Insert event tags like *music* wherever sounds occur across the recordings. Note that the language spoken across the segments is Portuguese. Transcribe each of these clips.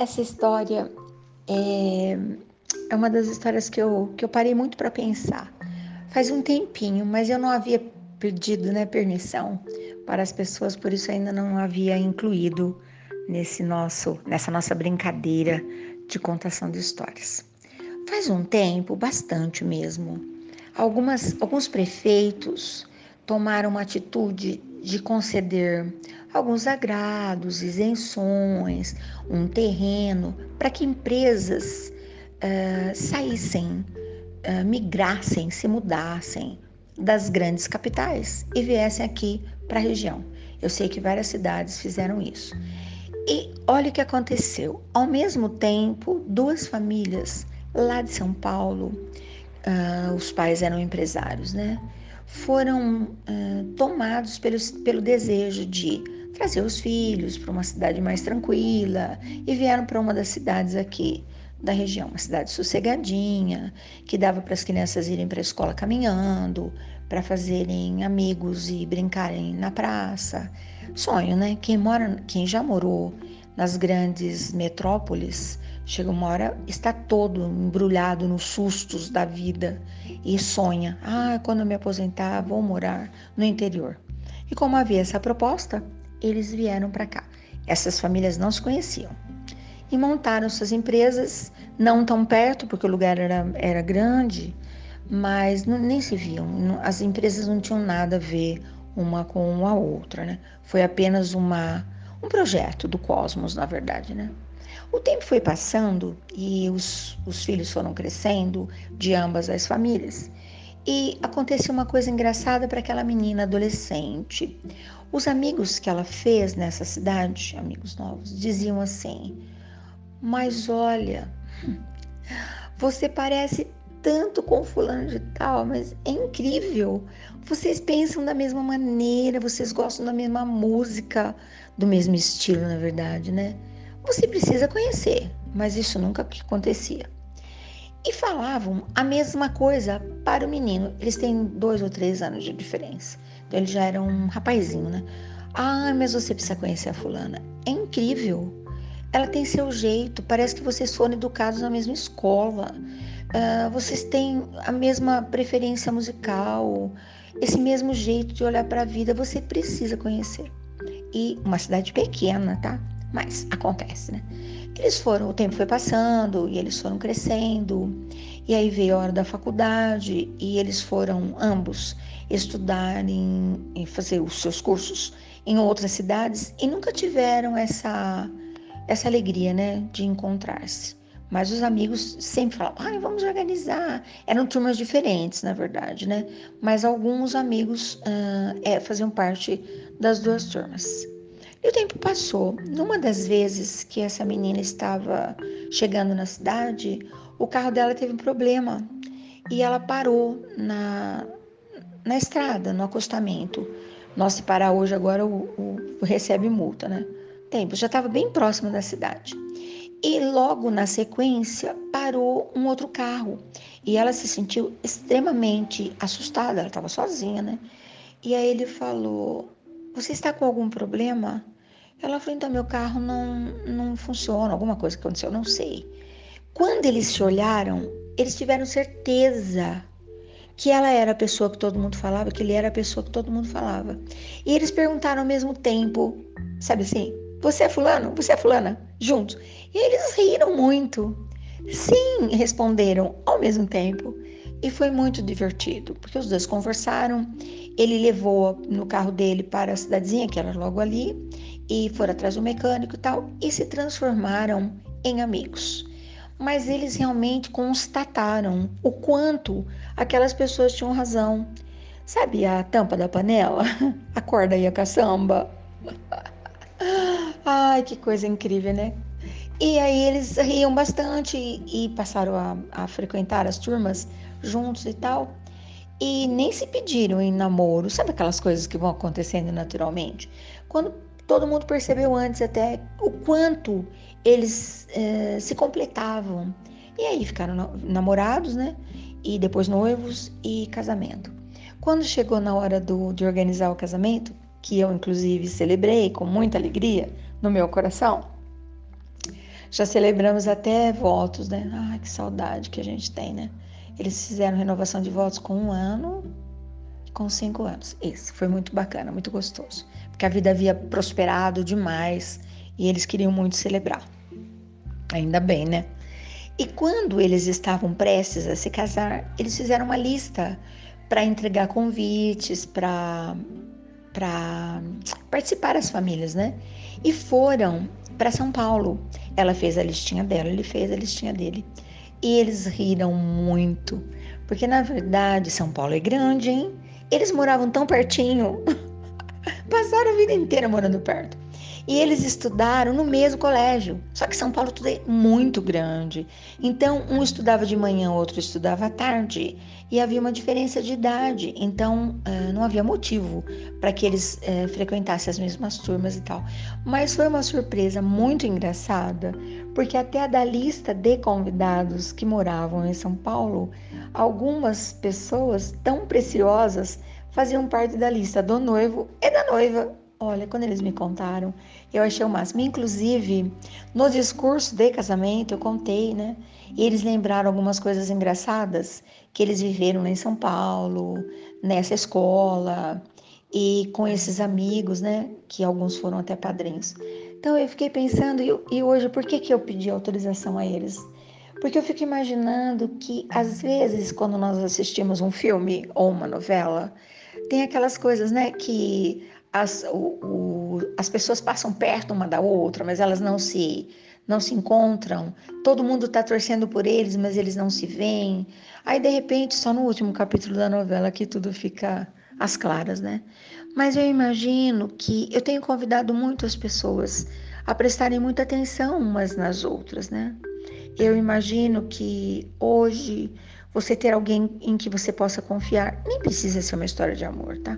essa história é, é uma das histórias que eu, que eu parei muito para pensar. Faz um tempinho, mas eu não havia pedido né, permissão para as pessoas, por isso ainda não havia incluído nesse nosso, nessa nossa brincadeira de contação de histórias. Faz um tempo, bastante mesmo, algumas, alguns prefeitos tomaram uma atitude de conceder alguns agrados, isenções, um terreno, para que empresas uh, saíssem, uh, migrassem, se mudassem das grandes capitais e viessem aqui para a região. Eu sei que várias cidades fizeram isso. E olha o que aconteceu. Ao mesmo tempo, duas famílias lá de São Paulo, uh, os pais eram empresários, né? Foram uh, tomados pelo, pelo desejo de trazer os filhos para uma cidade mais tranquila e vieram para uma das cidades aqui da região, uma cidade sossegadinha, que dava para as crianças irem para a escola caminhando, para fazerem amigos e brincarem na praça. Sonho, né? Quem mora, quem já morou nas grandes metrópoles, chega uma hora está todo embrulhado nos sustos da vida e sonha: "Ah, quando eu me aposentar, vou morar no interior". E como havia essa proposta, eles vieram para cá. Essas famílias não se conheciam e montaram suas empresas, não tão perto, porque o lugar era, era grande, mas não, nem se viam. As empresas não tinham nada a ver uma com a outra, né? Foi apenas uma, um projeto do cosmos, na verdade, né? O tempo foi passando e os, os filhos foram crescendo de ambas as famílias. E aconteceu uma coisa engraçada para aquela menina adolescente. Os amigos que ela fez nessa cidade, amigos novos, diziam assim: Mas olha, você parece tanto com fulano de tal, mas é incrível. Vocês pensam da mesma maneira, vocês gostam da mesma música, do mesmo estilo, na verdade, né? Você precisa conhecer, mas isso nunca acontecia. E falavam a mesma coisa para o menino. Eles têm dois ou três anos de diferença. Então ele já era um rapazinho, né? Ah, mas você precisa conhecer a fulana. É incrível. Ela tem seu jeito, parece que vocês foram educados na mesma escola. Uh, vocês têm a mesma preferência musical, esse mesmo jeito de olhar para a vida. Você precisa conhecer. E uma cidade pequena, tá? Mas acontece, né? Eles foram, o tempo foi passando e eles foram crescendo. E aí veio a hora da faculdade e eles foram ambos estudarem e fazer os seus cursos em outras cidades e nunca tiveram essa essa alegria, né, de encontrar-se. Mas os amigos sempre falavam, ai, vamos organizar. Eram turmas diferentes, na verdade, né? Mas alguns amigos uh, é, faziam parte das duas turmas. E o tempo passou. Numa das vezes que essa menina estava chegando na cidade, o carro dela teve um problema e ela parou na, na estrada, no acostamento. Nossa, se parar hoje agora o, o recebe multa, né? Tempo, já estava bem próximo da cidade. E logo na sequência parou um outro carro e ela se sentiu extremamente assustada. Ela estava sozinha, né? E aí ele falou: Você está com algum problema? Ela falou: Então, meu carro não, não funciona, alguma coisa aconteceu, não sei. Quando eles se olharam, eles tiveram certeza que ela era a pessoa que todo mundo falava, que ele era a pessoa que todo mundo falava. E eles perguntaram ao mesmo tempo, sabe assim, você é fulano? Você é fulana? Juntos. E eles riram muito. Sim, responderam ao mesmo tempo. E foi muito divertido, porque os dois conversaram. Ele levou no carro dele para a cidadezinha, que era logo ali, e foram atrás do mecânico e tal, e se transformaram em amigos mas eles realmente constataram o quanto aquelas pessoas tinham razão. Sabe a tampa da panela? *laughs* A corda e a caçamba? *laughs* Ai, que coisa incrível, né? E aí eles riam bastante e, e passaram a, a, frequentar as turmas juntos e tal. E nem se pediram em namoro. Sabe aquelas coisas que vão acontecendo naturalmente? Quando todo mundo percebeu antes até o quanto eles é, se completavam. E aí ficaram namorados, né? E depois noivos e casamento. Quando chegou na hora do, de organizar o casamento, que eu inclusive celebrei com muita alegria no meu coração, Já celebramos até votos, né? Ai, que saudade que a gente tem, né? Eles fizeram renovação de votos com um ano, com cinco anos. Isso foi muito bacana, muito gostoso. Porque a vida havia prosperado demais e eles queriam muito celebrar. Ainda bem, né? E quando eles estavam prestes a se casar, eles fizeram uma lista para entregar convites, para para participar as famílias, né? E foram para São Paulo. Ela fez a listinha dela, ele fez a listinha dele. E eles riram muito, porque na verdade São Paulo é grande, hein? Eles moravam tão pertinho. *laughs* Passaram a vida inteira morando perto. E eles estudaram no mesmo colégio. Só que São Paulo tudo é muito grande. Então, um estudava de manhã, outro estudava à tarde. E havia uma diferença de idade. Então, não havia motivo para que eles frequentassem as mesmas turmas e tal. Mas foi uma surpresa muito engraçada, porque até da lista de convidados que moravam em São Paulo, algumas pessoas tão preciosas faziam parte da lista do noivo e da noiva. Olha, quando eles me contaram, eu achei o máximo. Inclusive, no discurso de casamento, eu contei, né? E eles lembraram algumas coisas engraçadas que eles viveram em São Paulo, nessa escola, e com esses amigos, né? Que alguns foram até padrinhos. Então eu fiquei pensando, e hoje, por que, que eu pedi autorização a eles? Porque eu fico imaginando que, às vezes, quando nós assistimos um filme ou uma novela, tem aquelas coisas, né, que as, o, o, as pessoas passam perto uma da outra, mas elas não se não se encontram. Todo mundo está torcendo por eles, mas eles não se veem. Aí de repente, só no último capítulo da novela que tudo fica às claras, né? Mas eu imagino que eu tenho convidado muitas pessoas a prestarem muita atenção umas nas outras, né? Eu imagino que hoje você ter alguém em que você possa confiar, nem precisa ser uma história de amor, tá?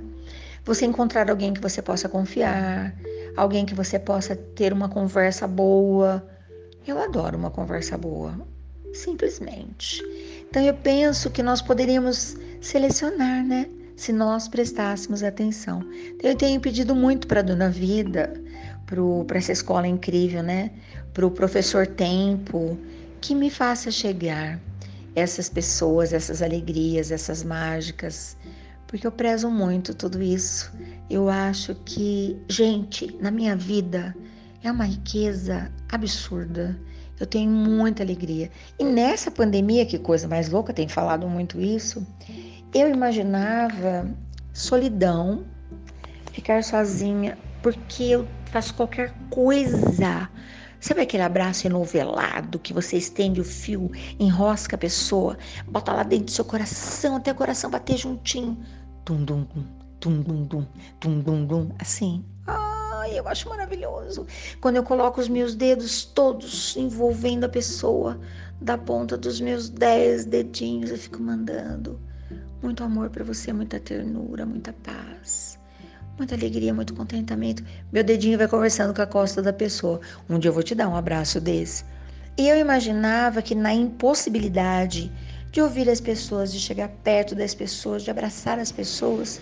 Você encontrar alguém que você possa confiar, alguém que você possa ter uma conversa boa. Eu adoro uma conversa boa, simplesmente. Então eu penso que nós poderíamos selecionar, né? Se nós prestássemos atenção. Então, eu tenho pedido muito para a Dona Vida, para essa escola incrível, né? Para o professor Tempo, que me faça chegar essas pessoas, essas alegrias, essas mágicas, porque eu prezo muito tudo isso. Eu acho que, gente, na minha vida é uma riqueza absurda. Eu tenho muita alegria. E nessa pandemia, que coisa mais louca, tem falado muito isso, eu imaginava solidão, ficar sozinha, porque eu faço qualquer coisa Sabe aquele abraço enovelado que você estende o fio, enrosca a pessoa, bota lá dentro do seu coração até o coração bater juntinho? Tum dum dum, tum dum dum, tum dum dum, assim. Ai, eu acho maravilhoso. Quando eu coloco os meus dedos todos envolvendo a pessoa, da ponta dos meus dez dedinhos, eu fico mandando muito amor para você, muita ternura, muita paz, muita alegria, muito contentamento. Meu dedinho vai conversando com a costa da pessoa. Um dia eu vou te dar um abraço desse. E eu imaginava que na impossibilidade de ouvir as pessoas, de chegar perto das pessoas, de abraçar as pessoas,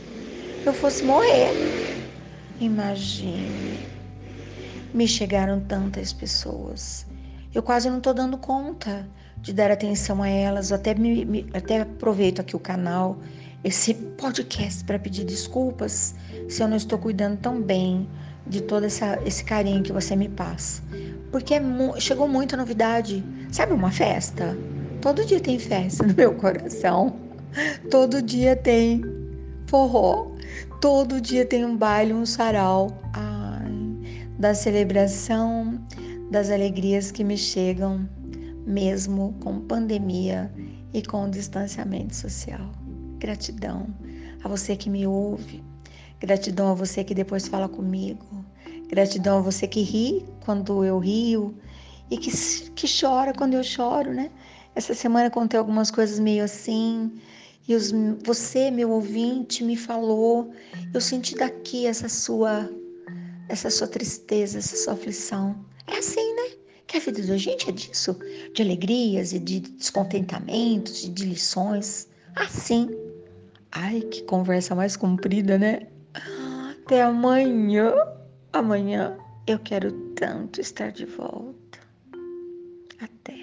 eu fosse morrer. Imagine. Me chegaram tantas pessoas. Eu quase não estou dando conta de dar atenção a elas. Eu até, me, me, até aproveito aqui o canal, esse podcast, para pedir desculpas se eu não estou cuidando tão bem de todo essa, esse carinho que você me passa. Porque é, chegou muita novidade. Sabe uma festa? Todo dia tem festa *laughs* no meu coração. Todo dia tem forró. Todo dia tem um baile, um sarau. Ai, da celebração, das alegrias que me chegam, mesmo com pandemia e com distanciamento social. Gratidão a você que me ouve. Gratidão a você que depois fala comigo. Gratidão a você que ri quando eu rio e que, que chora quando eu choro, né? Essa semana contei algumas coisas meio assim, e os, você, meu ouvinte, me falou. Eu senti daqui essa sua, essa sua tristeza, essa sua aflição. É assim, né? Que a vida da gente é disso, de alegrias e de descontentamentos, de lições. Assim. Ai, que conversa mais comprida, né? Até amanhã. Amanhã eu quero tanto estar de volta. Até!